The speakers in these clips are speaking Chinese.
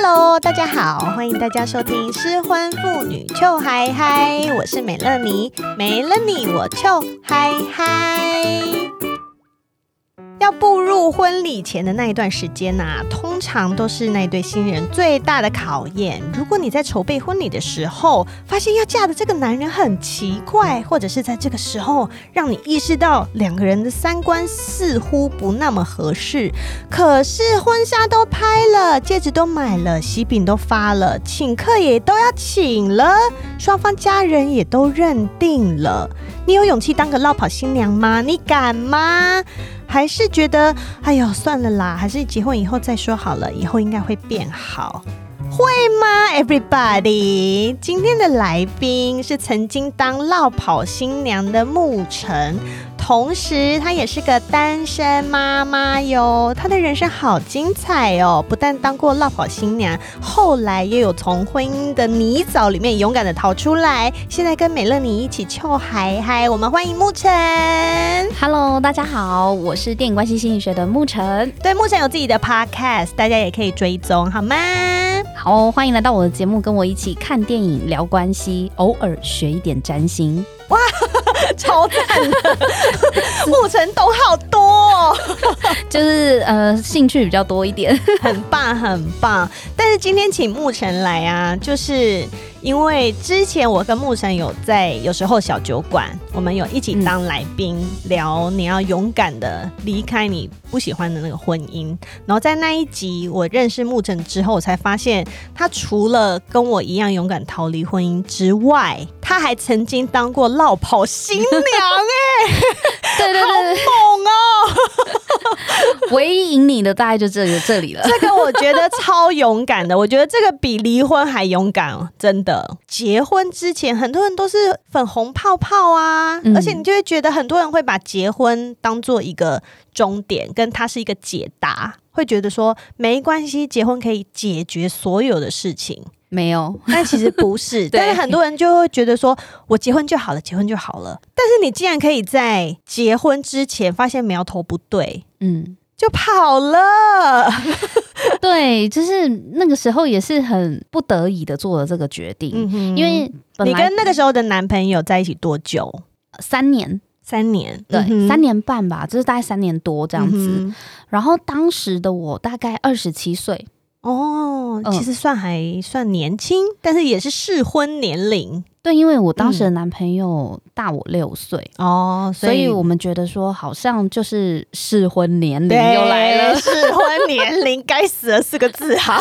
Hello，大家好，欢迎大家收听失婚妇女臭嗨嗨，我是美乐妮，没了你我就嗨嗨。要步入婚礼前的那一段时间呐、通常都是那对新人最大的考验。如果你在筹备婚礼的时候，发现要嫁的这个男人很奇怪，或者是在这个时候让你意识到两个人的三观似乎不那么合适，可是婚纱都拍了，戒指都买了，喜饼都发了，请客也都要请了，双方家人也都认定了，你有勇气当个落跑新娘吗？你敢吗？还是觉得，哎呦，算了啦，还是结婚以后再说好了，以后应该会变好，会吗？Everybody，今天的来宾是曾经当落跑新娘的牧晨。同时，她也是个单身妈妈哟。她的人生好精彩哦！不但当过落跑新娘，后来也有从婚姻的泥沼里面勇敢的逃出来。现在跟美乐妮一起跳嗨嗨，我们欢迎牧晨。Hello，大家好，我是电影关系心理学的牧晨。对，牧晨有自己的 Podcast，大家也可以追踪，好吗？好，欢迎来到我的节目，跟我一起看电影、聊关系，偶尔学一点占星。哇，超赞的！牧晨懂好多哦，就是呃兴趣比较多一点，很棒很棒。但是今天请木城来啊，就是。因为之前我跟牧晨有在有时候小酒馆，我们有一起当来宾、嗯、聊，你要勇敢的离开你不喜欢的那个婚姻。然后在那一集我认识牧晨之后，我才发现他除了跟我一样勇敢逃离婚姻之外，他还曾经当过落跑新娘哎、欸，对对对，好猛哦！唯一赢你的大概就这里这里了。这个我觉得超勇敢的，我觉得这个比离婚还勇敢哦，真的。的结婚之前，很多人都是粉红泡泡啊，嗯、而且你就会觉得很多人会把结婚当做一个终点，跟它是一个解答，会觉得说没关系，结婚可以解决所有的事情。没有，但其实不是。但是很多人就会觉得说，我结婚就好了，结婚就好了。但是你既然可以在结婚之前发现苗头不对，嗯。就跑了，对，就是那个时候也是很不得已的做了这个决定，嗯、因为你跟那个时候的男朋友在一起多久？三年，三年，对，嗯、三年半吧，就是大概三年多这样子。嗯、然后当时的我大概二十七岁。哦，其实算还算年轻，嗯、但是也是适婚年龄。对，因为我当时的男朋友大我六岁哦，所以我们觉得说好像就是适婚年龄又来了，适婚年龄该死的四个字 哈。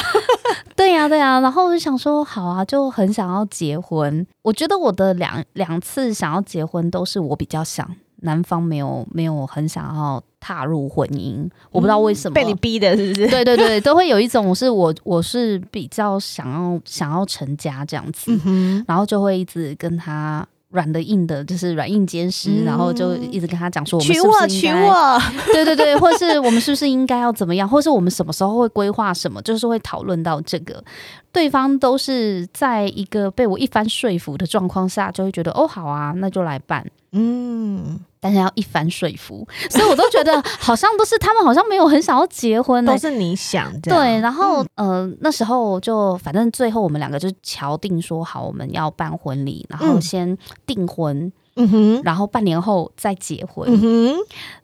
对呀、啊，对呀、啊，然后我就想说好啊，就很想要结婚。我觉得我的两两次想要结婚都是我比较想。男方没有没有很想要踏入婚姻，我不知道为什么、嗯、被你逼的，是不是？对 对对，都会有一种是我我是比较想要想要成家这样子，嗯、然后就会一直跟他软的硬的，就是软硬兼施，嗯、然后就一直跟他讲说我们是不是娶我娶我，对对对，或是我们是不是应该要怎么样，或是我们什么时候会规划什么，就是会讨论到这个，对方都是在一个被我一番说服的状况下，就会觉得哦好啊，那就来办，嗯。但是要一番说服，所以我都觉得好像都是他们好像没有很想要结婚，欸，都是你想的。对，然后嗯、呃，那时候就反正最后我们两个就敲定说好，我们要办婚礼，然后先订婚。嗯哼，然后半年后再结婚，嗯哼，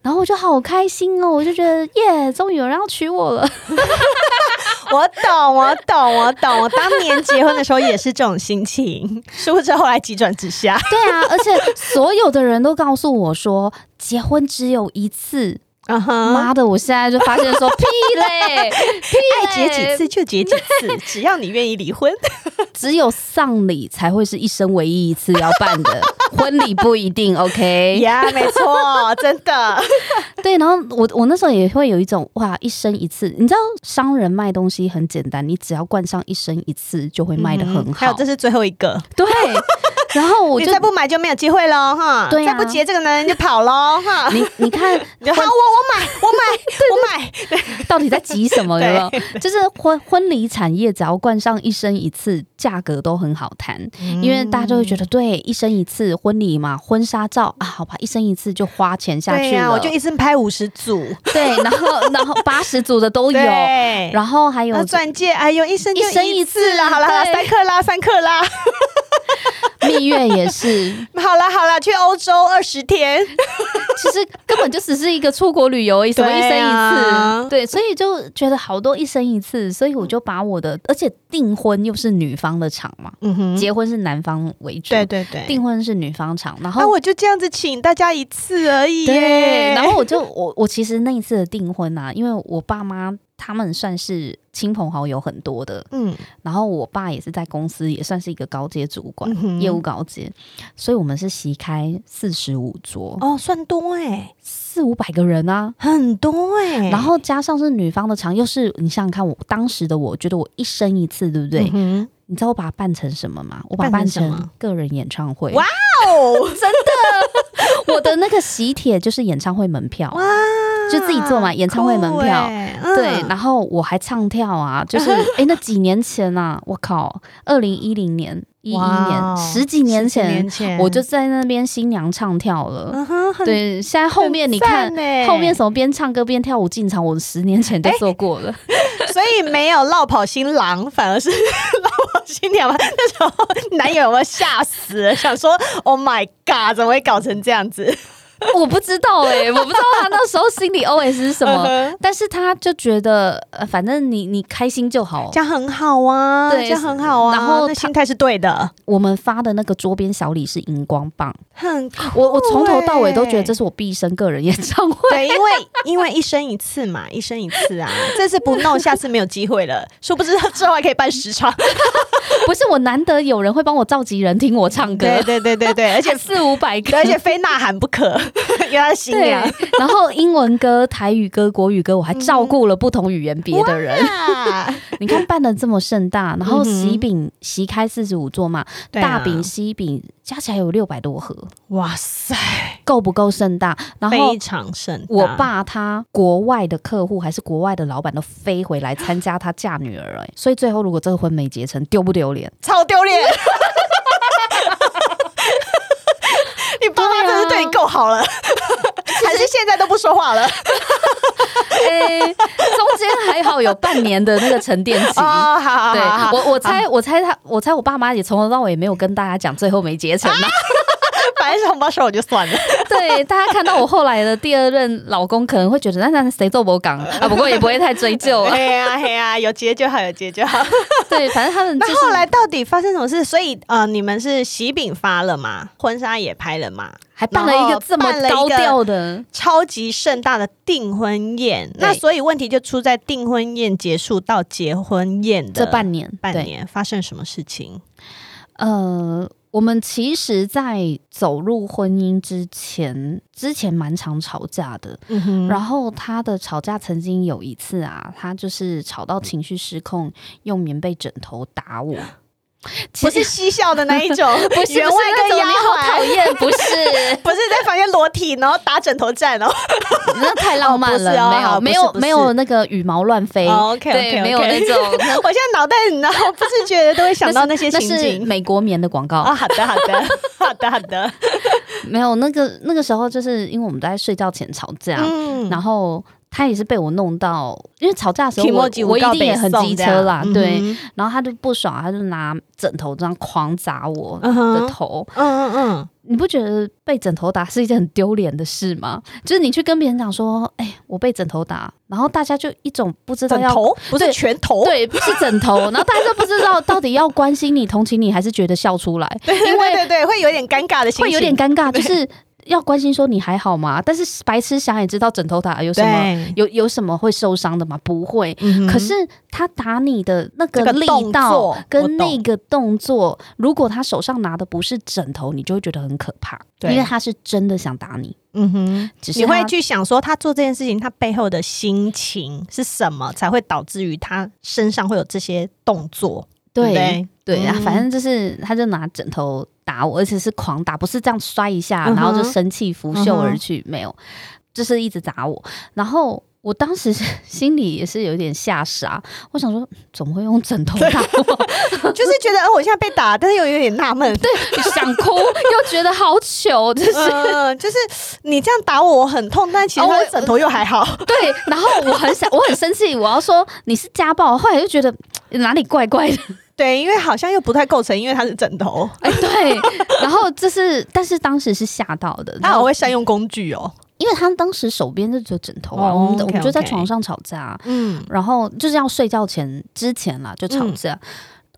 然后我就好开心哦，我就觉得耶，终于有人要娶我了。我懂，我懂，我懂。我当年结婚的时候也是这种心情，殊不知后来急转直下。对啊，而且所有的人都告诉我说，结婚只有一次。啊哈！妈、uh huh. 的，我现在就发现说屁嘞，屁嘞，爱结几次就结几次，只要你愿意离婚。只有丧礼才会是一生唯一一次要办的，婚礼不一定。OK？呀，yeah, 没错，真的。对，然后我我那时候也会有一种哇，一生一次。你知道，商人卖东西很简单，你只要冠上一生一次，就会卖的很好。还有，这是最后一个。对。然后我就再不买就没有机会喽哈。对、啊，再不结这个男人就跑喽哈。你你看，你好，我我买我买我买，到底在急什么？有没有？就是婚婚礼产业，只要冠上一生一次，价格都很好谈，嗯，因为大家就会觉得，对，一生一次婚礼嘛，婚纱照啊，好吧，一生一次就花钱下去了。对啊，我就一生拍五十组，对，然后然后八十组的都有，然后还有钻戒，哎呦，一生一生一次了，好了，三克拉，三克拉。蜜月也是，好了好了，去欧洲二十天，其实根本就只是一个出国旅游，什么一生一次，啊，对，所以就觉得好多一生一次，所以我就把我的，而且订婚又是女方的场嘛，嗯哼，结婚是男方为主，对对对，订婚是女方场，然后，啊，我就这样子请大家一次而已，对，然后我就我我其实那一次的订婚啊，因为我爸妈。他们算是亲朋好友很多的，嗯，然后我爸也是在公司，也算是一个高阶主管，嗯、业务高阶，所以我们是席开四十五桌，哦，算多哎、欸，四五百个人啊，很多哎、欸，然后加上是女方的场，又是你想想看我，我当时的我觉得我一生一次，对不对？嗯、你知道我把它办成什么吗？我把它办成个人演唱会，哇哦，真的，我的那个喜帖就是演唱会门票，哇。就自己做嘛，演唱会门票，嗯、对，然后我还唱跳啊，就是 哎、欸，那几年前啊，我靠，二零一零年、一一年，十几年前，年前我就在那边新娘唱跳了。嗯、对，现在后面你看，后面什么边唱歌边跳舞进场，我十年前就做过了，欸、所以没有落跑新郎，反而是 落跑新娘嘛。那时候男友有没有吓死，想说 Oh my God，怎么会搞成这样子？我不知道哎、欸，我不知道他那时候心里 OS 是什么，但是他就觉得，呃，反正你你开心就好，这样很好啊，对，这样很好啊。然后心态是对的。我们发的那个桌边小礼是荧光棒，很欸、我我从头到尾都觉得这是我毕生个人演唱会，对，因为因为一生一次嘛，一生一次啊，这次不弄，下次没有机会了。殊不知之后还可以办十场，不是我难得有人会帮我召集人听我唱歌，对对对对对，而且四五百个，而且非呐喊不可。给他新娘，然后英文歌、台语歌、国语歌，我还照顾了不同语言别的人。嗯、你看办的这么盛大，然后喜饼席开四十五座嘛，嗯、大饼、西饼加起来有六百多盒。哇塞，够不够盛大？然后非常盛大。我爸他国外的客户还是国外的老板都飞回来参加他嫁女儿，哎，所以最后如果这个婚没结成，丢不丢脸？超丢脸！你爸妈真是对你够好了。还是现在都不说话了，哎、欸，中间还好有半年的那个沉淀期。哦，好好好，对，我我猜我猜他，我猜我爸妈也从头到尾也没有跟大家讲最后没结成呢。反正是红包收我就算了。对，大家看到我后来的第二任老公，可能会觉得那那谁做不港 啊？不过也不会太追究了。嘿呀嘿呀，有结就好，有结就好。对，反正他们、就是、那后来到底发生什么事？所以呃，你们是喜饼发了嘛？婚纱也拍了嘛？还办了一个这么高调的、超级盛大的订婚宴。那所以问题就出在订婚宴结束到结婚宴的这半年，半年发生什么事情？呃。我们其实，在走入婚姻之前，之前蛮常吵架的。嗯。然后他的吵架曾经有一次啊，他就是吵到情绪失控，用棉被枕头打我。不是嬉笑的那一种，不是员外跟丫鬟，好讨厌，不是，不是在房间裸体，然后打枕头战哦，那太浪漫了，哦哦、没有，没有，没有那个羽毛乱飞、哦、，OK，, okay, okay 没有那种。我现在脑袋，然后不自觉的都会想到那些情景，美国棉的广告。啊、哦，好的，好的，好的，好的，没有那个那个时候，就是因为我们都在睡觉前吵架，嗯、然后。他也是被我弄到，因为吵架的时候我我一定也很机车啦，对、嗯，然后他就不爽，他就拿枕头这样狂砸我的头，嗯嗯嗯，你不觉得被枕头打是一件很丢脸的事吗？就是你去跟别人讲说，哎、欸，我被枕头打，然后大家就一种不知道要头？不是拳头，对，不是枕头，然后大家都不知道到底要关心你、同情你，还是觉得笑出来，对对，对，对，会有点尴尬的心情，会有点尴尬，就是。要关心说你还好吗？但是白痴想也知道枕头打有什么有有什么会受伤的吗？不会、嗯。可是他打你的那个力道跟那个动作，如果他手上拿的不是枕头，你就会觉得很可怕。对，因为他是真的想打你。嗯哼，只是你会去想说他做这件事情，他背后的心情是什么，才会导致于他身上会有这些动作。对不对？对啊，嗯反正就是他就拿枕头打我，而且是狂打，不是这样摔一下，嗯然后就生气拂袖而去，没有，就是一直砸我，然后。我当时 心里也是有点吓傻，我想说怎么会用枕头打我？就是觉得哦，我现在被打，但是又有点纳闷，对，想哭又觉得好糗，就是、呃、就是你这样打我，我很痛，但其实我枕头又还好。哦、对，然后我很想，我很生气，我要说你是家暴，后来就觉得哪里怪怪的。对，因为好像又不太构成，因为它是枕头。哎，对，然后这是，但是当时是吓到的，他好会善用工具哦。因为他当时手边就只有枕头啊，哦、我们 okay, 我们就在床上吵架，嗯，然后就是要睡觉前之前啦就吵架。嗯、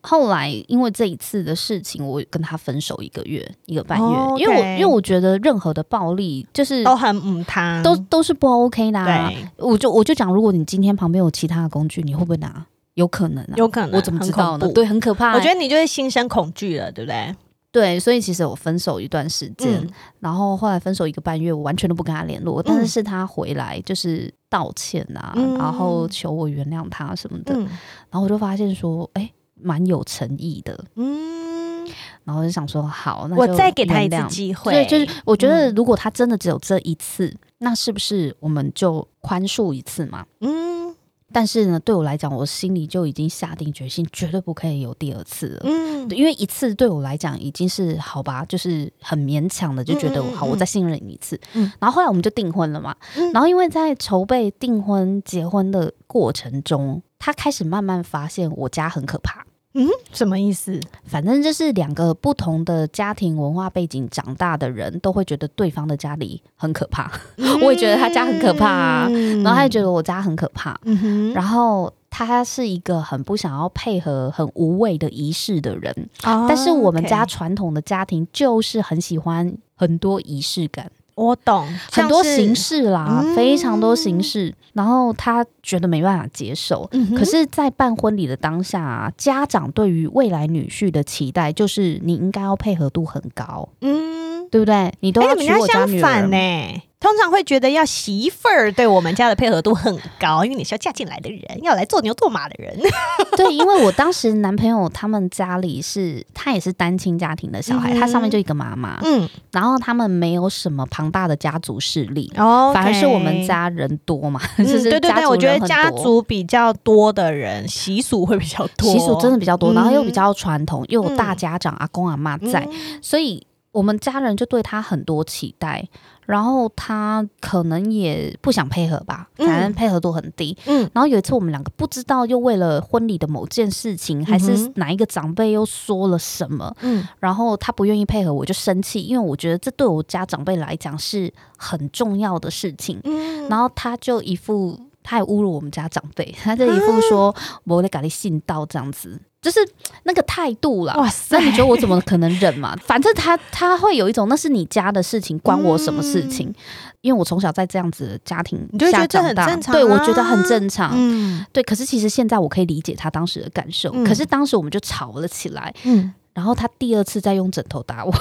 后来因为这一次的事情，我跟他分手一个月一个半月，因为我因为我觉得任何的暴力就是都很母汤，都都是不 OK 的、啊。对，我就我就讲，如果你今天旁边有其他的工具，你会不会拿？有可能、啊，有可能，我怎么知道呢？对，很可怕、欸。我觉得你就是心生恐惧了，对不对？对，所以其实我分手一段时间，嗯、然后后来分手一个半月，我完全都不跟他联络。嗯、但是是他回来就是道歉啊，嗯、然后求我原谅他什么的。嗯、然后我就发现说，哎，蛮有诚意的。嗯，然后我就想说，好，那我再给他一次机会。对，就是我觉得如果他真的只有这一次，嗯、那是不是我们就宽恕一次嘛？嗯。但是呢，对我来讲，我心里就已经下定决心，绝对不可以有第二次了。嗯，因为一次对我来讲已经是好吧，就是很勉强的，就觉得嗯嗯嗯好，我再信任你一次。嗯，然后后来我们就订婚了嘛。嗯，然后因为在筹备订婚、结婚的过程中，他开始慢慢发现我家很可怕。嗯，什么意思？反正就是两个不同的家庭文化背景长大的人都会觉得对方的家里很可怕。嗯、我也觉得他家很可怕、啊，嗯、然后他也觉得我家很可怕。嗯、哼然后他是一个很不想要配合、很无谓的仪式的人。哦、但是我们家传统的家庭就是很喜欢很多仪式感。我懂，很多形式啦，嗯、非常多形式。然后他觉得没办法接受，嗯、可是，在办婚礼的当下啊，家长对于未来女婿的期待就是你应该要配合度很高，嗯，对不对？你都要娶我家女儿。呢。通常会觉得要媳妇儿对我们家的配合度很高，因为你是要嫁进来的人，要来做牛做马的人。对，因为我当时男朋友他们家里是，他也是单亲家庭的小孩，嗯、他上面就一个妈妈，嗯，然后他们没有什么庞大的家族势力，哦，反而是我们家人多嘛，嗯、就是对对对，我觉得家族比较多的人习俗会比较多，习俗真的比较多，然后又比较传统，又有大家长、嗯、阿公阿妈在，嗯、所以我们家人就对他很多期待。然后他可能也不想配合吧，反正配合度很低。嗯，然后有一次我们两个不知道又为了婚礼的某件事情，嗯、还是哪一个长辈又说了什么，嗯，然后他不愿意配合，我就生气，因为我觉得这对我家长辈来讲是很重要的事情。嗯，然后他就一副他还侮辱我们家长辈，他就一副说我得搞你信道这样子。就是那个态度啦，哇塞！那你觉得我怎么可能忍嘛？反正他他会有一种，那是你家的事情，关我什么事情？嗯、因为我从小在这样子的家庭下长大，对，我觉得很正常。嗯，对。可是其实现在我可以理解他当时的感受。嗯、可是当时我们就吵了起来。嗯，然后他第二次再用枕头打我，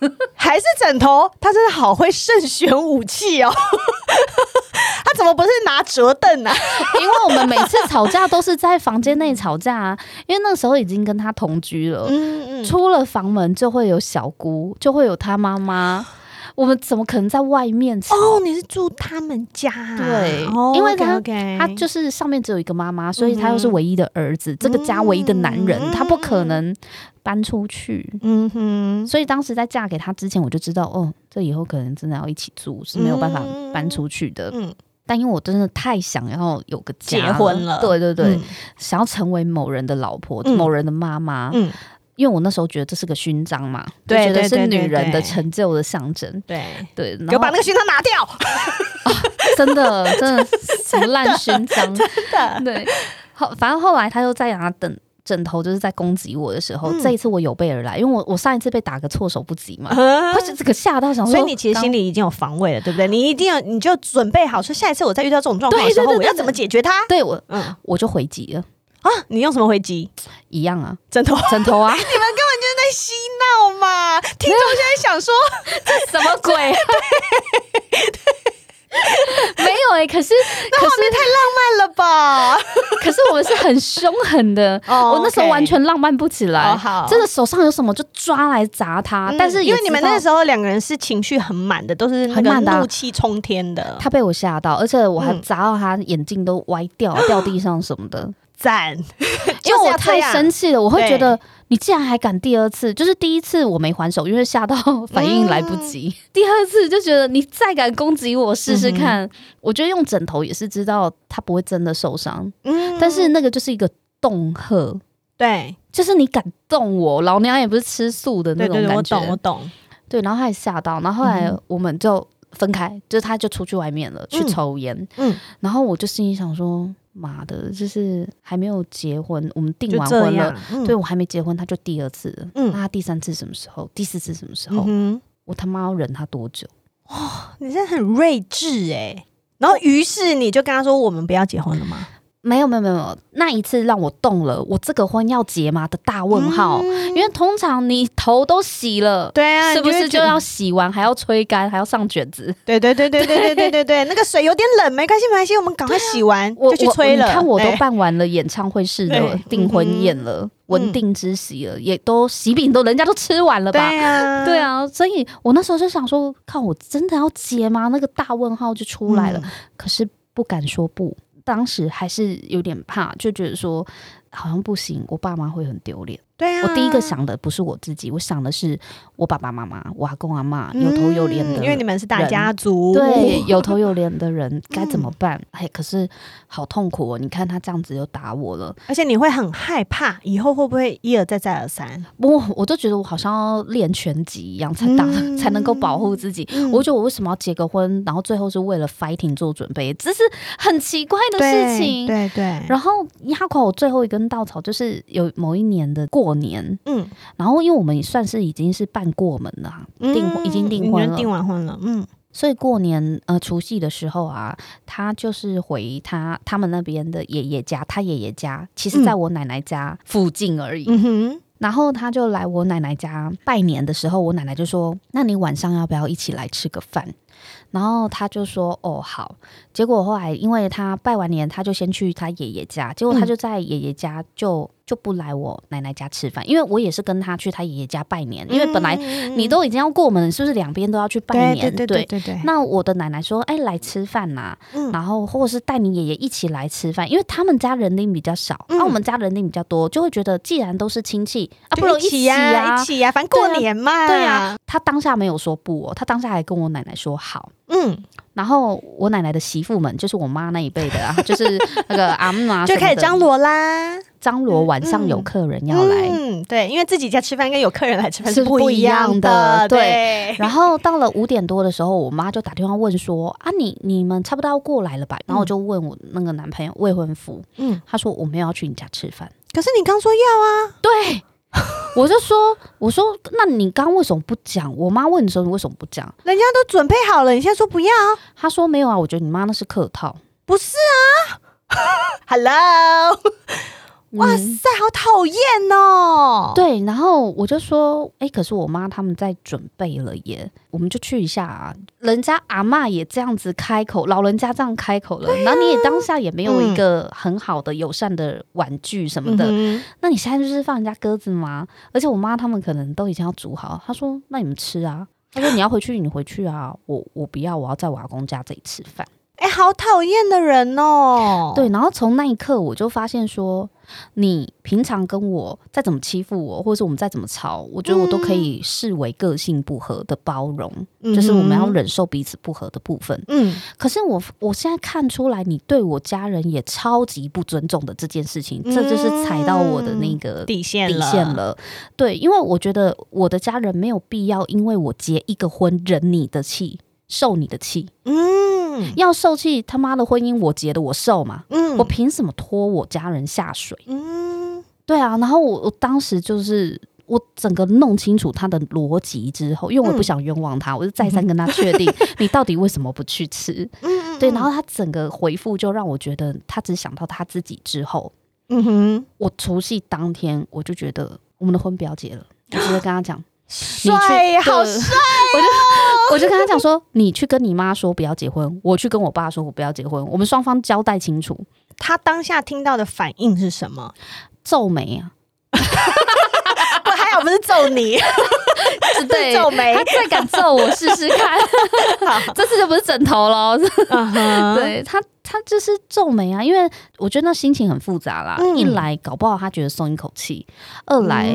还是枕头？他真的好会慎选武器哦。他怎么不是拿折凳啊？因为我们每次吵架都是在房间内吵架啊，因为那时候已经跟他同居了。嗯嗯，出了房门就会有小姑，就会有他妈妈。我们怎么可能在外面吵？哦，你是住他们家啊？对，因为他他就是上面只有一个妈妈，所以他又是唯一的儿子，这个家唯一的男人，他不可能搬出去。嗯哼，所以当时在嫁给他之前，我就知道，哦，这以后可能真的要一起住，是没有办法搬出去的。嗯，但因为我真的太想要有个家，结婚了，对对对，想要成为某人的老婆，某人的妈妈。嗯。因为我那时候觉得这是个勋章嘛，对，觉得是女人的成就的象征。对对，给我把那个勋章拿掉！啊、真的真的什么烂勋章？真的对。后反正后来他又在那等枕头，就是在攻击我的时候，嗯、这一次我有备而来，因为我我上一次被打个措手不及嘛，或者这个吓到想说，所以你其实心里已经有防卫了，对不对？你一定要你就准备好说，下一次我再遇到这种状况的时候，我要怎么解决它？对我，嗯，我就回击了。啊！你用什么回击？一样啊，枕头，枕头啊！你们根本就是在嬉闹嘛！听众现在想说，这什么鬼？没有哎、欸，可是那画面太浪漫了吧？可是我们是很凶狠的，oh, 我那时候完全浪漫不起来。好、oh, 真的手上有什么就抓来砸他。嗯、但是因为你们那时候两个人是情绪很满的，都是那个怒气冲天的。的他被我吓到，而且我还砸到他眼镜都歪掉，嗯、掉地上什么的。赞，因为我太生气了，我会觉得你竟然还敢第二次，就是第一次我没还手，因为吓到反应来不及。嗯、第二次就觉得你再敢攻击我试试看，嗯、我觉得用枕头也是知道他不会真的受伤，嗯，但是那个就是一个恫吓，对，就是你敢动我，老娘也不是吃素的那种感觉，我懂，我懂，对，然后他也吓到，然后后来我们就分开，嗯、就是他就出去外面了，去抽烟，嗯，然后我就心里想说。妈的，就是还没有结婚，我们订完婚了，嗯、对我还没结婚，他就第二次了。嗯，那他第三次什么时候？第四次什么时候？嗯、我他妈要忍他多久？哇、哦，你真的很睿智哎！然后于是你就跟他说：“我们不要结婚了吗？”没有没有没有，那一次让我动了，我这个婚要结吗的大问号。嗯、因为通常你头都洗了，对啊，是不是就要洗完还要吹干还要上卷子？对对对对对对对对对，那个水有点冷，没关系没关系，我们赶快洗完、啊、就去吹了。你看我都办完了演唱会式的订婚宴了，文定之喜了，也都喜饼都人家都吃完了吧？对啊，对啊，所以我那时候就想说，靠，我真的要结吗？那个大问号就出来了，嗯、可是不敢说不。当时还是有点怕，就觉得说好像不行，我爸妈会很丢脸。对啊，我第一个想的不是我自己，我想的是我爸爸妈妈、我阿公阿嬷有头有脸的、嗯，因为你们是大家族，对，有头有脸的人该怎么办？哎、嗯，可是好痛苦哦！你看他这样子又打我了，而且你会很害怕，以后会不会一而再再而三？不，我就觉得我好像要练拳击一样才打，嗯、才能够保护自己。嗯、我觉得我为什么要结个婚，然后最后是为了 fighting 做准备，这是很奇怪的事情。对对，对然后压垮我最后一根稻草，就是有某一年的过。年，嗯，然后因为我们也算是已经是办过门了，订、嗯、已经订婚了，订完婚了，嗯，所以过年呃除夕的时候啊，他就是回他他们那边的爷爷家，他爷爷家其实在我奶奶家附近而已，嗯哼，然后他就来我奶奶家拜年的时候，我奶奶就说：“那你晚上要不要一起来吃个饭？”然后他就说：“哦，好。”结果后来因为他拜完年，他就先去他爷爷家，结果他就在爷爷家就。就不来我奶奶家吃饭，因为我也是跟他去他爷爷家拜年。因为本来你都已经要过门，是不是两边都要去拜年？对对对对。那我的奶奶说：“哎，来吃饭呐。”然后或者是带你爷爷一起来吃饭，因为他们家人丁比较少，那我们家人丁比较多，就会觉得既然都是亲戚啊，不如一起呀，一起呀，反正过年嘛。对呀，他当下没有说不哦，他当下还跟我奶奶说好。嗯。然后我奶奶的媳妇们，就是我妈那一辈的啊，就是那个阿嬷，就开始张罗啦。张罗晚上有客人要来，嗯，对，因为自己家吃饭跟有客人来吃饭是不一样的，对。然后到了五点多的时候，我妈就打电话问说：“啊，你你们差不多要过来了吧？”然后我就问我那个男朋友未婚夫，嗯，他说我没有要去你家吃饭，可是你刚说要啊，对。我就说，我说，那你刚为什么不讲？我妈问的时候，你为什么不讲？人家都准备好了，你现在说不要？她说没有啊，我觉得你妈那是客套，不是啊？Hello。哇塞，好讨厌哦！对，然后我就说，哎，可是我妈他们在准备了耶，我们就去一下啊。人家阿嬷也这样子开口，老人家这样开口了，啊、然后你也当下也没有一个很好的友善的婉拒什么的，嗯、那你现在就是放人家鸽子吗？而且我妈他们可能都已经要煮好，她说那你们吃啊，她说你要回去你回去啊，我我不要，我要在我阿公家这里吃饭。哎，好讨厌的人哦！对，然后从那一刻我就发现说，你平常跟我再怎么欺负我，或者是我们再怎么吵，我觉得我都可以视为个性不合的包容，嗯、就是我们要忍受彼此不合的部分。嗯，可是我我现在看出来，你对我家人也超级不尊重的这件事情，嗯、这就是踩到我的那个底线。底线了。对，因为我觉得我的家人没有必要因为我结一个婚忍你的气。受你的气，嗯，要受气，他妈的婚姻我结的，我受嘛，嗯，我凭什么拖我家人下水？嗯，对啊，然后我我当时就是我整个弄清楚他的逻辑之后，因为我不想冤枉他，嗯、我就再三跟他确定，你到底为什么不去吃？嗯，对，然后他整个回复就让我觉得他只想到他自己之后，嗯哼，我除夕当天我就觉得我们的婚不要结了，我直接跟他讲。帅，好帅、哦！我就我就跟他讲说，你去跟你妈说不要结婚，我去跟我爸说我不要结婚，我们双方交代清楚。他当下听到的反应是什么？皱眉啊！不还好不是揍你，对，皱眉。他再敢揍我试试看，这次就不是枕头了。Uh -huh. 对他。他就是皱眉啊，因为我觉得那心情很复杂啦。嗯、一来搞不好他觉得松一口气，二来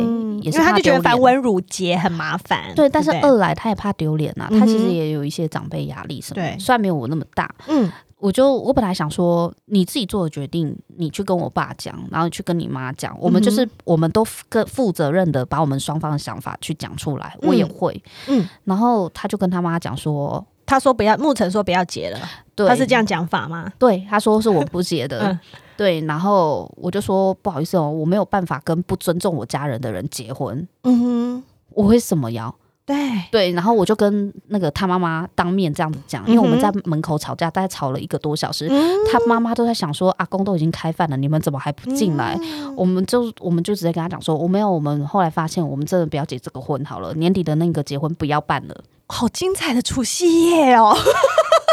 也是他就觉得繁文缛节很麻烦。对，但是二来他也怕丢脸啊、嗯。他其实也有一些长辈压力什么的。对，虽然没有我那么大。嗯，我就我本来想说，你自己做的决定，你去跟我爸讲，然后去跟你妈讲，我们就是、嗯、我们都更负责任的把我们双方的想法去讲出来。我也会。嗯，然后他就跟他妈讲说。他说不要，牧尘说不要结了，对，他是这样讲法吗？对，他说是我不结的，嗯，对，然后我就说不好意思哦，我没有办法跟不尊重我家人的人结婚，嗯哼，我会什么要？对对，然后我就跟那个他妈妈当面这样子讲，因为我们在门口吵架，大概吵了一个多小时，嗯、他妈妈都在想说，阿公都已经开饭了，你们怎么还不进来？嗯、我们就我们就直接跟他讲说，我没有，我们后来发现，我们真的不要结这个婚好了，年底的那个结婚不要办了。好精彩的除夕夜哦！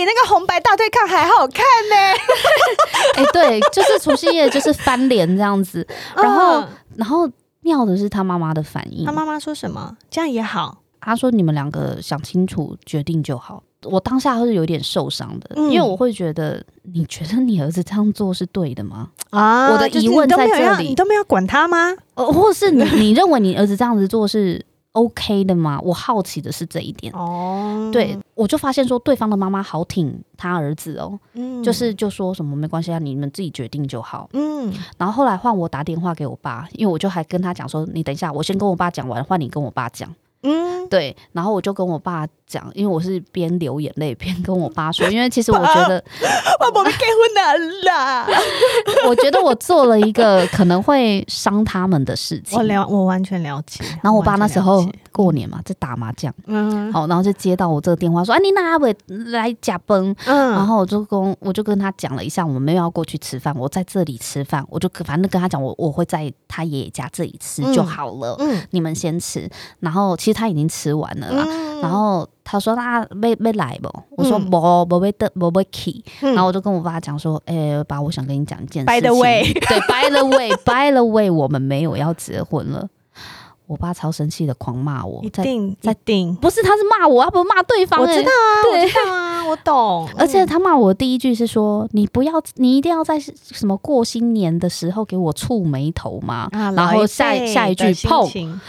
这个比那个红白大对抗还好看呢。哎、欸，对，就是除夕夜就是翻脸这样子，然后、嗯、然后妙的是他妈妈的反应。他妈妈说什么？这样也好。他说：“你们两个想清楚决定就好。”我当下是有点受伤的、嗯，因为我会觉得，你觉得你儿子这样做是对的吗？啊，我的疑问在这里，你都没有管他吗？呃，或是你你认为你儿子这样子做是？OK 的吗？我好奇的是这一点。哦，对，我就发现说对方的妈妈好挺他儿子哦，嗯，就是就说什么没关系啊，你们自己决定就好。嗯，然后后来换我打电话给我爸，因为我就还跟他讲说，你等一下，我先跟我爸讲完，换你跟我爸讲。嗯，对，然后我就跟我爸讲，因为我是边流眼泪边跟我爸说，因为其实我觉得 我们结婚难啦，我觉得我做了一个可能会伤他们的事情。我了，我完全了解。然后我爸那时候过年嘛，在打麻将，嗯，好，然后就接到我这个电话说，哎，你哪位来假崩？嗯，然后我就跟我就跟他讲了一下，我们没有要过去吃饭，我在这里吃饭，我就反正跟他讲，我我会在他爷爷家这里吃就好了，嗯，你们先吃，然后其实。他已经吃完了啦，嗯、然后他说：“那没没来不？”我说：“不不会的，不会去。”然后我就跟我爸讲说：“哎、欸，爸，我想跟你讲一件事情。”By the way，对，By the way，By the way，我们没有要结婚了。我爸超生气的，狂骂我。一定在定，不是，他是骂我，他不是骂对方、欸。我知道啊，对，我知道啊，我懂。而且他骂我的第一句是说：“你不要，你一定要在什么过新年的时候给我触眉头嘛。啊”然后下下一句碰，我要吃。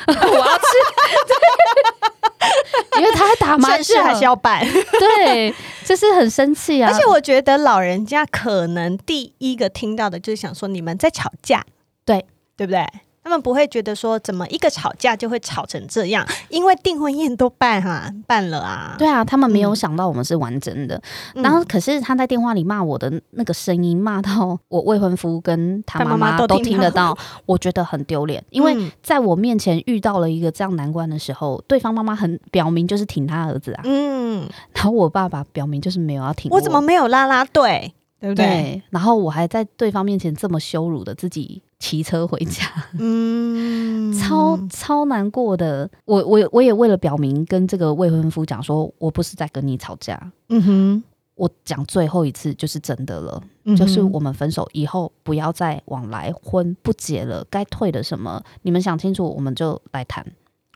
因为他还打麻 将，还是要办。对，就是很生气啊。而且我觉得老人家可能第一个听到的就是想说你们在吵架，对，对不对？他们不会觉得说怎么一个吵架就会吵成这样，因为订婚宴都办哈、啊、办了啊。对啊，他们没有想到我们是完整的。嗯、然后可是他在电话里骂我的那个声音，骂到我未婚夫跟他妈妈都听得到，我觉得很丢脸。因为在我面前遇到了一个这样难关的时候，对方妈妈很表明就是挺他儿子啊。嗯，然后我爸爸表明就是没有要挺我，我怎么没有拉拉队？对不对？对，然后我还在对方面前这么羞辱的自己骑车回家，嗯，超超难过的。我我我也为了表明跟这个未婚夫讲说，我不是在跟你吵架，嗯哼，我讲最后一次就是真的了，嗯，就是我们分手以后不要再往来，婚不结了，该退的什么你们想清楚，我们就来谈。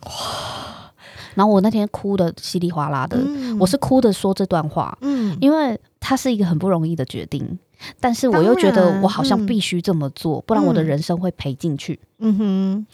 哇。然后我那天哭的稀里哗啦的，嗯，我是哭的说这段话，嗯，因为它是一个很不容易的决定，但是我又觉得我好像必须这么做，嗯，不然我的人生会赔进去。嗯哼，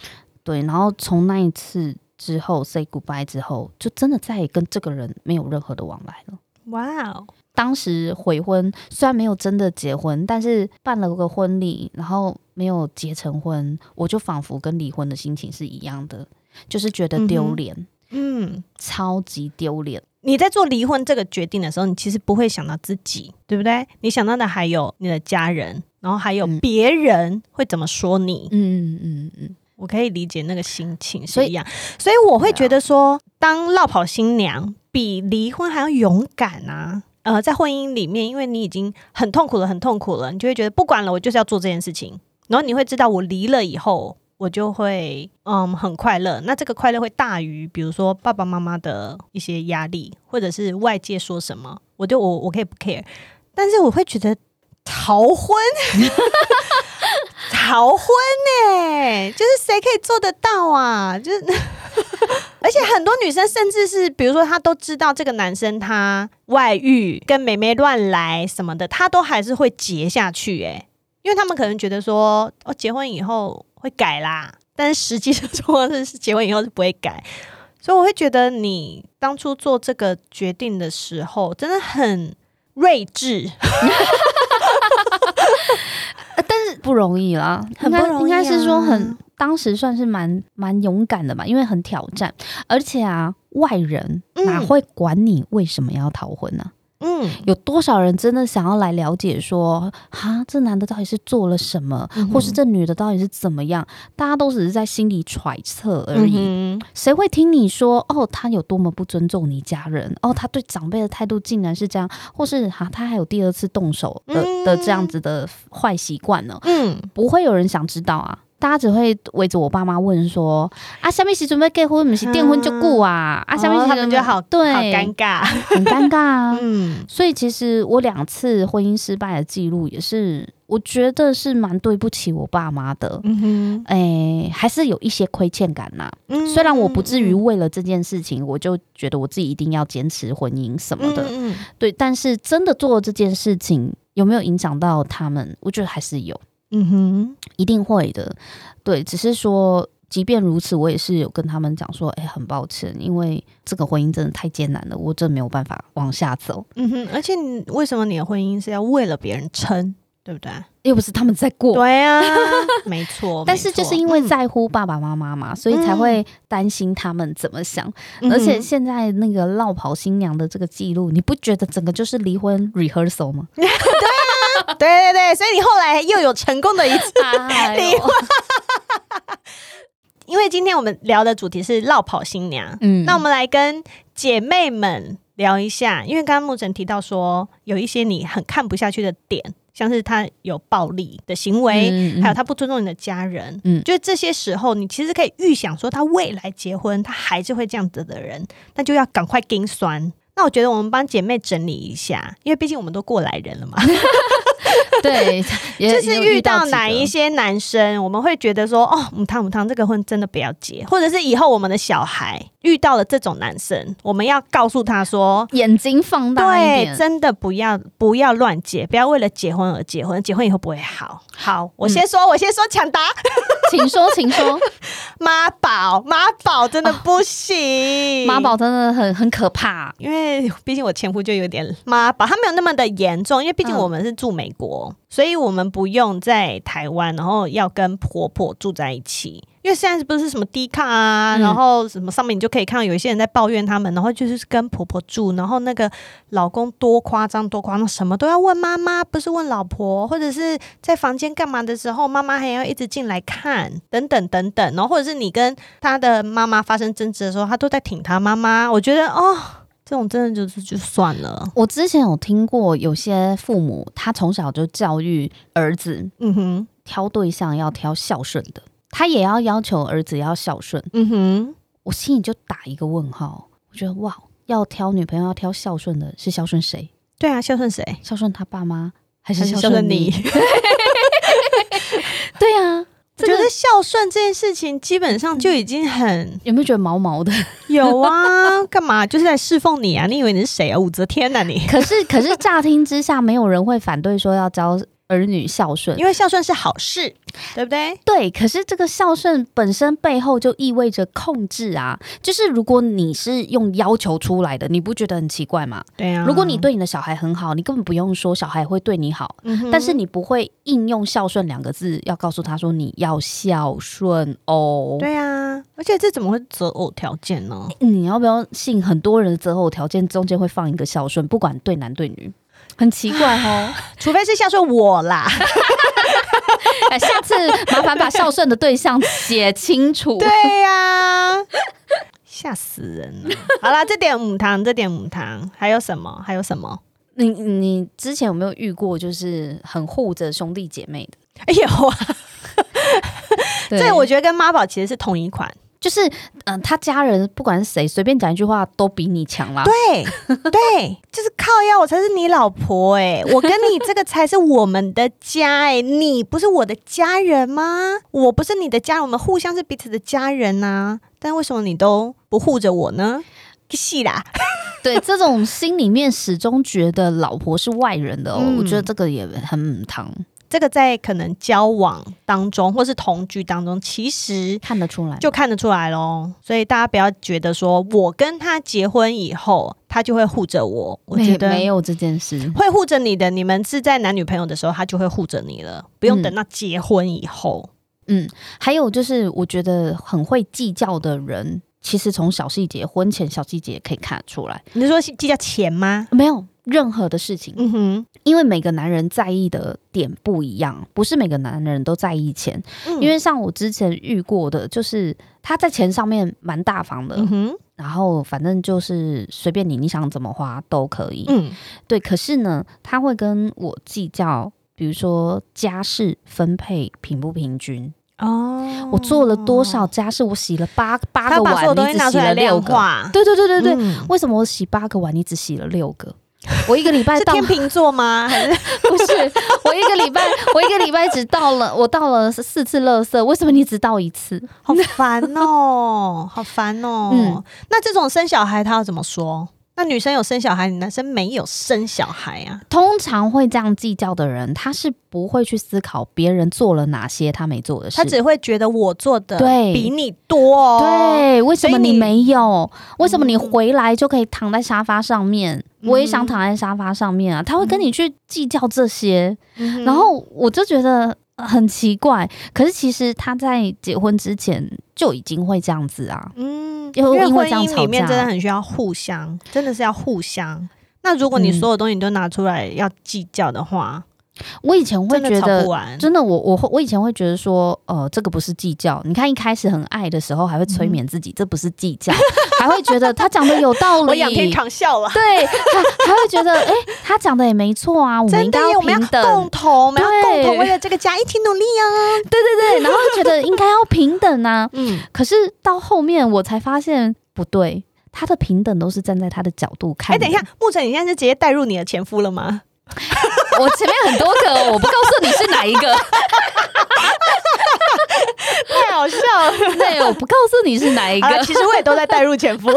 对。然后从那一次之后 say goodbye 之后，就真的再也跟这个人没有任何的往来了。哇哦！当时悔婚，虽然没有真的结婚，但是办了个婚礼，然后没有结成婚，我就仿佛跟离婚的心情是一样的，就是觉得丢脸。嗯嗯，超级丢脸。你在做离婚这个决定的时候，你其实不会想到自己，对不对？你想到的还有你的家人，然后还有别人会怎么说你。嗯嗯嗯，我可以理解那个心情是一样，所以，所以我会觉得说，当落跑新娘比离婚还要勇敢啊。呃，在婚姻里面，因为你已经很痛苦了，很痛苦了，你就会觉得不管了，我就是要做这件事情。然后你会知道，我离了以后。我就会嗯很快乐。那这个快乐会大于，比如说爸爸妈妈的一些压力，或者是外界说什么，我就我我可以不 care。但是我会觉得逃婚，逃婚呢、就是谁可以做得到啊？就是，而且很多女生甚至是，比如说她都知道这个男生他外遇，跟妹妹乱来什么的，她都还是会结下去、欸，哎，因为他们可能觉得说，哦，结婚以后会改啦，但是实际的状况是，结婚以后是不会改，所以我会觉得你当初做这个决定的时候，真的很。睿智，但是不容易啦，很不容易、啊应，应该是说很当时算是蛮蛮勇敢的吧，因为很挑战，而且啊，外人哪会管你为什么要逃婚呢、啊？嗯，有多少人真的想要来了解说，哈，这男的到底是做了什么，嗯、或是这女的到底是怎么样？大家都只是在心里揣测而已。嗯、谁会听你说哦，他有多么不尊重你家人？哦，他对长辈的态度竟然是这样，或是哈，他还有第二次动手的、嗯、的这样子的坏习惯呢？嗯，不会有人想知道啊。大家只会围着我爸妈问说：“啊，下面时准备结婚？不是订婚就过啊？啊，什么时他们就好对，好尴尬，很尴尬啊。嗯，所以其实我两次婚姻失败的记录也是，我觉得是蛮对不起我爸妈的。嗯哼，哎、欸，还是有一些亏欠感呐、啊。嗯，虽然我不至于为了这件事情，我就觉得我自己一定要坚持婚姻什么的。嗯，对，但是真的做了这件事情，有没有影响到他们？我觉得还是有。嗯哼，一定会的，对，只是说，即便如此，我也是有跟他们讲说，哎、欸，很抱歉，因为这个婚姻真的太艰难了，我真的没有办法往下走。嗯哼，而且你为什么你的婚姻是要为了别人撑，对不对？又不是他们在过。对啊，没错。但是就是因为在乎爸爸妈妈嘛，嗯、所以才会担心他们怎么想。嗯、而且现在那个落跑新娘的这个记录，你不觉得整个就是离婚 rehearsal 吗？对。对对对，所以你后来又有成功的一次 离婚，因为今天我们聊的主题是落跑新娘，嗯，那我们来跟姐妹们聊一下，因为刚刚牧尘提到说有一些你很看不下去的点，像是他有暴力的行为，嗯嗯、还有他不尊重你的家人，嗯，就是这些时候你其实可以预想说他未来结婚他还是会这样子的人，那就要赶快跟酸。那我觉得我们帮姐妹整理一下，因为毕竟我们都过来人了嘛。对，就是遇到哪一些男生，我们会觉得说，哦，母汤母汤，这个婚真的不要结，或者是以后我们的小孩遇到了这种男生，我们要告诉他说，眼睛放大一点，对，真的不要不要乱结，不要为了结婚而结婚，结婚以后不会好。好，我先说，嗯、我先说抢答，请说，请说，妈宝，妈宝真的不行，妈宝真的很很可怕，因为毕竟我前夫就有点妈宝，他没有那么的严重，因为毕竟我们是住美国。嗯所以我们不用在台湾，然后要跟婆婆住在一起，因为现在不是什么低卡啊，嗯、然后什么上面你就可以看到有一些人在抱怨他们，然后就是跟婆婆住，然后那个老公多夸张多夸张，什么都要问妈妈，不是问老婆，或者是在房间干嘛的时候，妈妈还要一直进来看，等等等等，然后或者是你跟他的妈妈发生争执的时候，他都在挺他妈妈，我觉得哦。这种真的就是就算了。我之前有听过有些父母，他从小就教育儿子，嗯哼，挑对象要挑孝顺的，他也要要求儿子要孝顺，嗯哼。我心里就打一个问号，我觉得哇，要挑女朋友要挑孝顺的，是孝顺谁？对啊，孝顺谁？孝顺他爸妈，还是孝顺你？对啊。孝顺这件事情基本上就已经很有没有觉得毛毛的？有啊，干嘛就是在侍奉你啊？你以为你是谁啊？武则天啊你？可是可是乍听之下，没有人会反对说要教。儿女孝顺，因为孝顺是好事，对不对？对，可是这个孝顺本身背后就意味着控制啊。就是如果你是用要求出来的，你不觉得很奇怪吗？对啊。如果你对你的小孩很好，你根本不用说小孩会对你好，嗯。但是你不会应用孝顺两个字，要告诉他说你要孝顺哦。对啊，而且这怎么会择偶条件呢？你要不要信很多人的择偶条件中间会放一个孝顺，不管对男对女？很奇怪哦，除非是孝顺我啦。下次麻烦把孝顺的对象写清楚。对呀、啊，吓死人了。好啦，这点母汤，这点母汤，还有什么？还有什么？你你之前有没有遇过就是很护着兄弟姐妹的？哎呦啊，这我觉得跟妈宝其实是同一款。就是，嗯、呃，他家人不管是谁，随便讲一句话都比你强啦。对，对，就是靠腰，我才是你老婆哎、欸，我跟你这个才是我们的家哎、欸，你不是我的家人吗？我不是你的家人，我们互相是彼此的家人呐、啊。但为什么你都不护着我呢？是啦，对，这种心里面始终觉得老婆是外人的哦，嗯、我觉得这个也很。这个在可能交往当中，或是同居当中，其实看得出来，就看得出来咯。所以大家不要觉得说我跟他结婚以后，他就会护着我。我觉得没有这件事，会护着你的。你们是在男女朋友的时候，他就会护着你了，不用等到结婚以后。嗯，还有就是，我觉得很会计较的人，其实从小细节、婚前小细节可以看得出来。你是说计较钱吗？没有。任何的事情，嗯哼，因为每个男人在意的点不一样，不是每个男人都在意钱。嗯、因为像我之前遇过的，就是他在钱上面蛮大方的，嗯哼，然后反正就是随便你，你想怎么花都可以，嗯，对。可是呢，他会跟我计较，比如说家事分配平不平均。哦，我做了多少家事，我洗了八八个碗，你只洗了六个，对对对对对，嗯、为什么我洗八个碗，你只洗了六个？我一个礼拜到是天秤座吗？还是不是？我一个礼拜，我一个礼拜只到了，我到了四次乐色，为什么你只到一次？好烦哦，好烦哦。嗯，那这种生小孩他要怎么说？那女生有生小孩，男生没有生小孩啊？通常会这样计较的人，他是不会去思考别人做了哪些他没做的事，他只会觉得我做的比你多哦。对，为什么你没有？为什么你回来就可以躺在沙发上面？嗯、我也想躺在沙发上面啊！他会跟你去计较这些，嗯、然后我就觉得很奇怪。可是其实他在结婚之前就已经会这样子啊。嗯。因为婚姻里面真的很需要互相，真的是要互相。那如果你所有东西都拿出来要计较的话，我以前会觉得真的，我我会我以前会觉得说，呃，这个不是计较。你看一开始很爱的时候，还会催眠自己，这不是计较，还会觉得他讲的有道 理，我仰天长啸了。对，还还会觉得，哎，他讲的也没错啊，我们应该要平等，共同，我们要共同为了这个家一起努力啊。对对对，然后觉得应该要平等啊。嗯，可是到后面我才发现不对，他的平等都是站在他的角度看。哎，等一下，牧尘，你现在是直接带入你的前夫了吗？我前面很多个，我不告诉你是哪一个，太好笑了。对，我不告诉你是哪一个，其实我也都在带入前夫。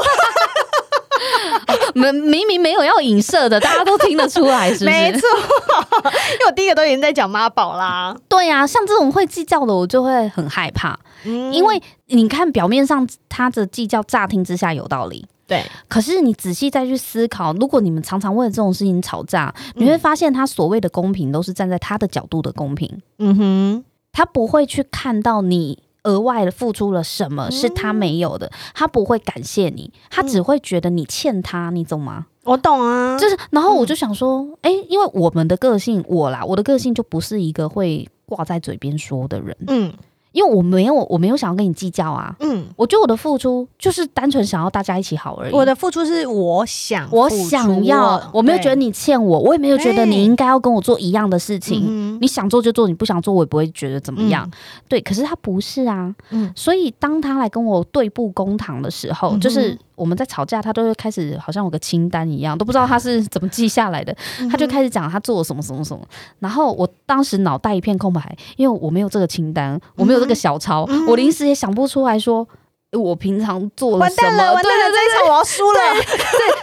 明 明明没有要影射的，大家都听得出来，是不是？没错，因为我第一个都已经在讲妈宝啦。对呀、啊，像这种会计较的，我就会很害怕，嗯、因为你看表面上他的计较，乍听之下有道理。对，可是你仔细再去思考，如果你们常常为了这种事情吵架，你会发现他所谓的公平都是站在他的角度的公平。嗯哼，他不会去看到你额外的付出了什么是他没有的，他不会感谢你，他只会觉得你欠他，你懂吗？我懂啊，就是，然后我就想说，哎，因为我们的个性，我啦，我的个性就不是一个会挂在嘴边说的人。嗯。因为我没有，我没有想要跟你计较啊。嗯，我觉得我的付出就是单纯想要大家一起好而已。我的付出是我想，我想要，我没有觉得你欠我，我也没有觉得你应该要跟我做一样的事情。你想做就做，你不想做，我也不会觉得怎么样。对，可是他不是啊。嗯，所以当他来跟我对簿公堂的时候，就是。我们在吵架，他都会开始好像有个清单一样，都不知道他是怎么记下来的。他就开始讲他做了什么什么什么，然后我当时脑袋一片空白，因为我没有这个清单，我没有这个小抄，我临时也想不出来说。我平常做了什么？完蛋了，完蛋了，这一场我要输了。对，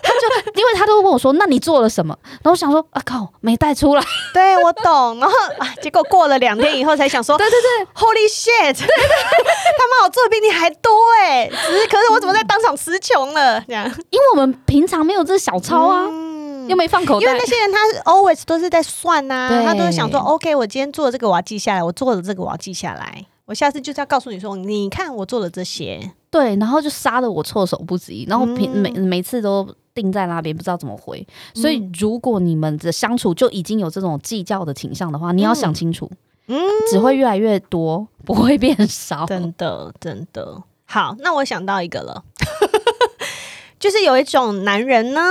他就因为他都问我说：“那你做了什么？”然后我想说：“啊靠，没带出来。”对，我懂。然后啊，结果过了两天以后才想说：“对对对，Holy shit！对对对，他妈我做的比你还多哎！只是可是我怎么在当场词穷了？这样，因为我们平常没有这小抄啊，又没放口袋。因为那些人他 always 都是在算呐，他都是想说：“OK，我今天做的这个我要记下来，我做了这个我要记下来，我下次就是要告诉你说，你看我做了这些。”对，然后就杀的我措手不及，然后平每每次都定在那边，不知道怎么回。所以，如果你们的相处就已经有这种计较的倾向的话，你要想清楚，嗯，只会越来越多，不会变少。真的，真的。好，那我想到一个了，就是有一种男人呢，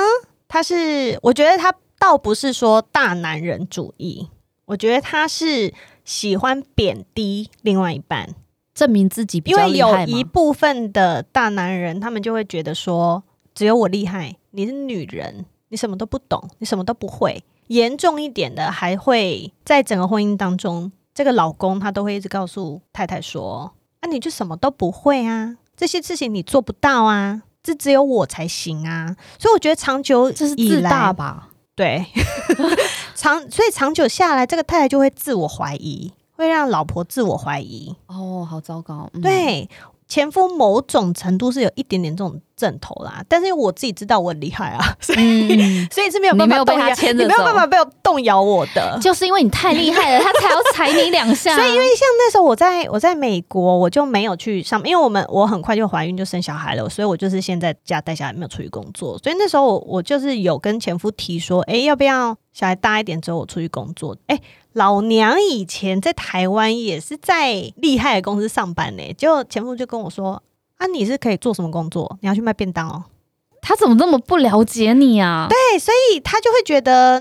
他是我觉得他倒不是说大男人主义，我觉得他是喜欢贬低另外一半。证明自己比因为较厉害有一部分的大男人，他们就会觉得说，只有我厉害，你是女人，你什么都不懂，你什么都不会。严重一点的，还会在整个婚姻当中，这个老公他都会一直告诉太太说：“啊，你就什么都不会啊，这些事情你做不到啊，这只有我才行啊。”所以我觉得长久这是自大吧？对，长所以长久下来，这个太太就会自我怀疑。会让老婆自我怀疑哦，好糟糕。嗯、对，前夫某种程度是有一点点这种阵头啦，但是我自己知道我很厉害啊，所以、嗯、所以是没有办法动摇，你没有办法被我动摇我的，就是因为你太厉害了，他才要踩你两下。所以因为像那时候我在我在美国，我就没有去上，因为我们我很快就怀孕就生小孩了，所以我就是现在家带小孩，没有出去工作。所以那时候我我就是有跟前夫提说，哎，要不要小孩大一点之后我出去工作？哎。老娘以前在台湾也是在厉害的公司上班呢，结果前夫就跟我说：“啊，你是可以做什么工作？你要去卖便当哦。”他怎么那么不了解你啊？对，所以他就会觉得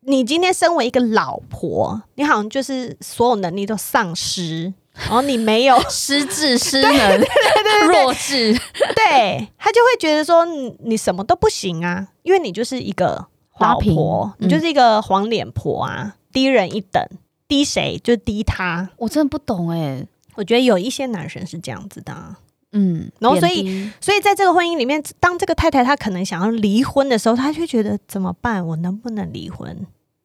你今天身为一个老婆，你好像就是所有能力都丧失，然后你没有 失智失 能，对对对对弱智，对他就会觉得说你你什么都不行啊，因为你就是一个老婆，嗯、你就是一个黄脸婆啊。低人一等，低谁就低他。我真的不懂哎、欸，我觉得有一些男生是这样子的，嗯，然后所以，所以在这个婚姻里面，当这个太太她可能想要离婚的时候，她就觉得怎么办？我能不能离婚？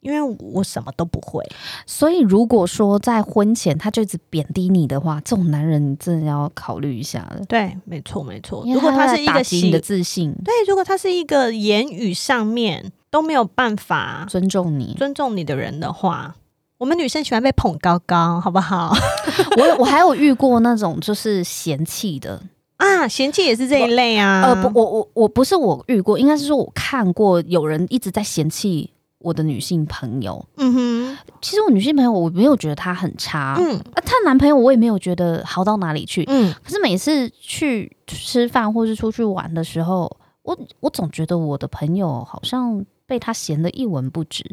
因为我什么都不会。所以如果说在婚前他就一直贬低你的话，这种男人你真的要考虑一下了。对，没错，没错。如果他是一个你的自信，对，如果他是一个言语上面。都没有办法尊重你、尊重你的人的话，我们女生喜欢被捧高高，好不好？我我还有遇过那种就是嫌弃的啊，嫌弃也是这一类啊。呃，不，我我我不是我遇过，应该是说我看过有人一直在嫌弃我的女性朋友。嗯哼，其实我女性朋友我没有觉得她很差，嗯，啊，她男朋友我也没有觉得好到哪里去，嗯。可是每次去吃饭或是出去玩的时候，我我总觉得我的朋友好像。被他嫌得一文不值，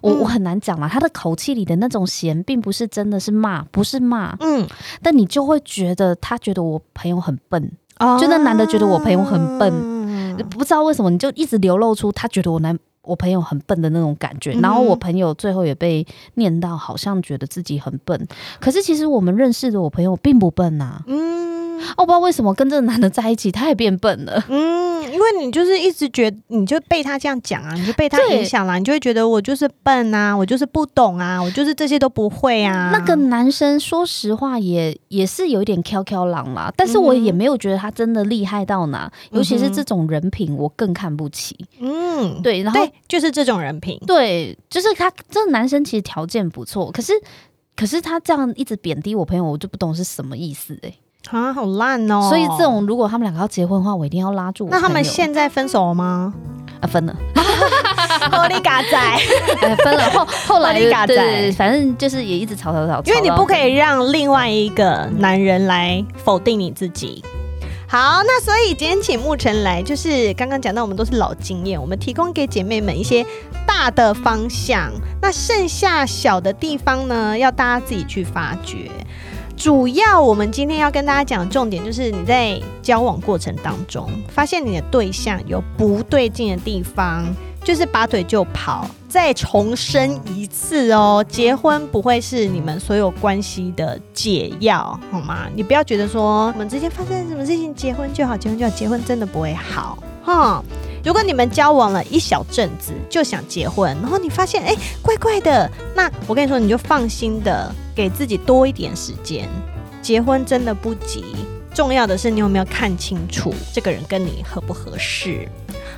我我很难讲啦。他的口气里的那种嫌，并不是真的是骂，不是骂，嗯。但你就会觉得他觉得我朋友很笨，哦，就那男的觉得我朋友很笨，嗯，不知道为什么，你就一直流露出他觉得我男我朋友很笨的那种感觉。然后我朋友最后也被念到，好像觉得自己很笨。可是其实我们认识的我朋友并不笨呐，嗯。我、哦、不知道为什么跟这个男的在一起，他也变笨了。嗯，因为你就是一直觉得，你就被他这样讲啊，你就被他影响了，你就会觉得我就是笨啊，我就是不懂啊，我就是这些都不会啊。那个男生说实话也也是有一点飘飘狼啦，但是我也没有觉得他真的厉害到哪，嗯、尤其是这种人品，我更看不起。嗯，对，然后就是这种人品，对，就是他这个男生其实条件不错，可是可是他这样一直贬低我朋友，我就不懂是什么意思哎、欸。啊，好烂哦！所以这种如果他们两个要结婚的话，我一定要拉住我。那他们现在分手了吗？啊，分了。玻璃嘎仔，分了。后后来对，对，反正就是也一直吵吵吵。因为你不可以让另外一个男人来否定你自己。好，那所以今天请沐晨来，就是刚刚讲到我们都是老经验，我们提供给姐妹们一些大的方向，那剩下小的地方呢，要大家自己去发掘。主要我们今天要跟大家讲的重点，就是你在交往过程当中，发现你的对象有不对劲的地方，就是拔腿就跑，再重申一次哦，结婚不会是你们所有关系的解药，好吗？你不要觉得说我们之间发生什么事情，结婚就好，结婚就好，结婚真的不会好，哈。如果你们交往了一小阵子就想结婚，然后你发现哎、怪怪的，那我跟你说，你就放心的给自己多一点时间。结婚真的不急，重要的是你有没有看清楚这个人跟你合不合适。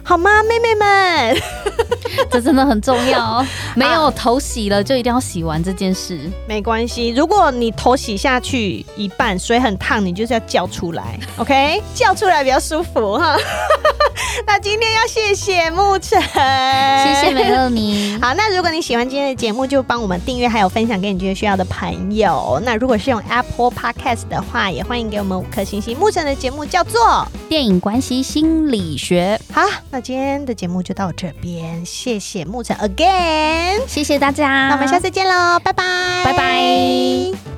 好吗，妹妹们？这真的很重要哦。没有头洗了，就一定要洗完这件事。没关系，如果你头洗下去一半，水很烫，你就是要叫出来，OK？叫出来比较舒服哈。那今天要谢谢牧晨，谢谢美乐妮。好，那如果你喜欢今天的节目，就帮我们订阅，还有分享给你觉得需要的朋友。那如果是用 Apple Podcast 的话，也欢迎给我们五颗星星。牧晨的节目叫做《电影关系心理学》。好。那今天的节目就到这边，谢谢牧晨 again，谢谢大家，那我们下次见喽，拜拜，拜拜。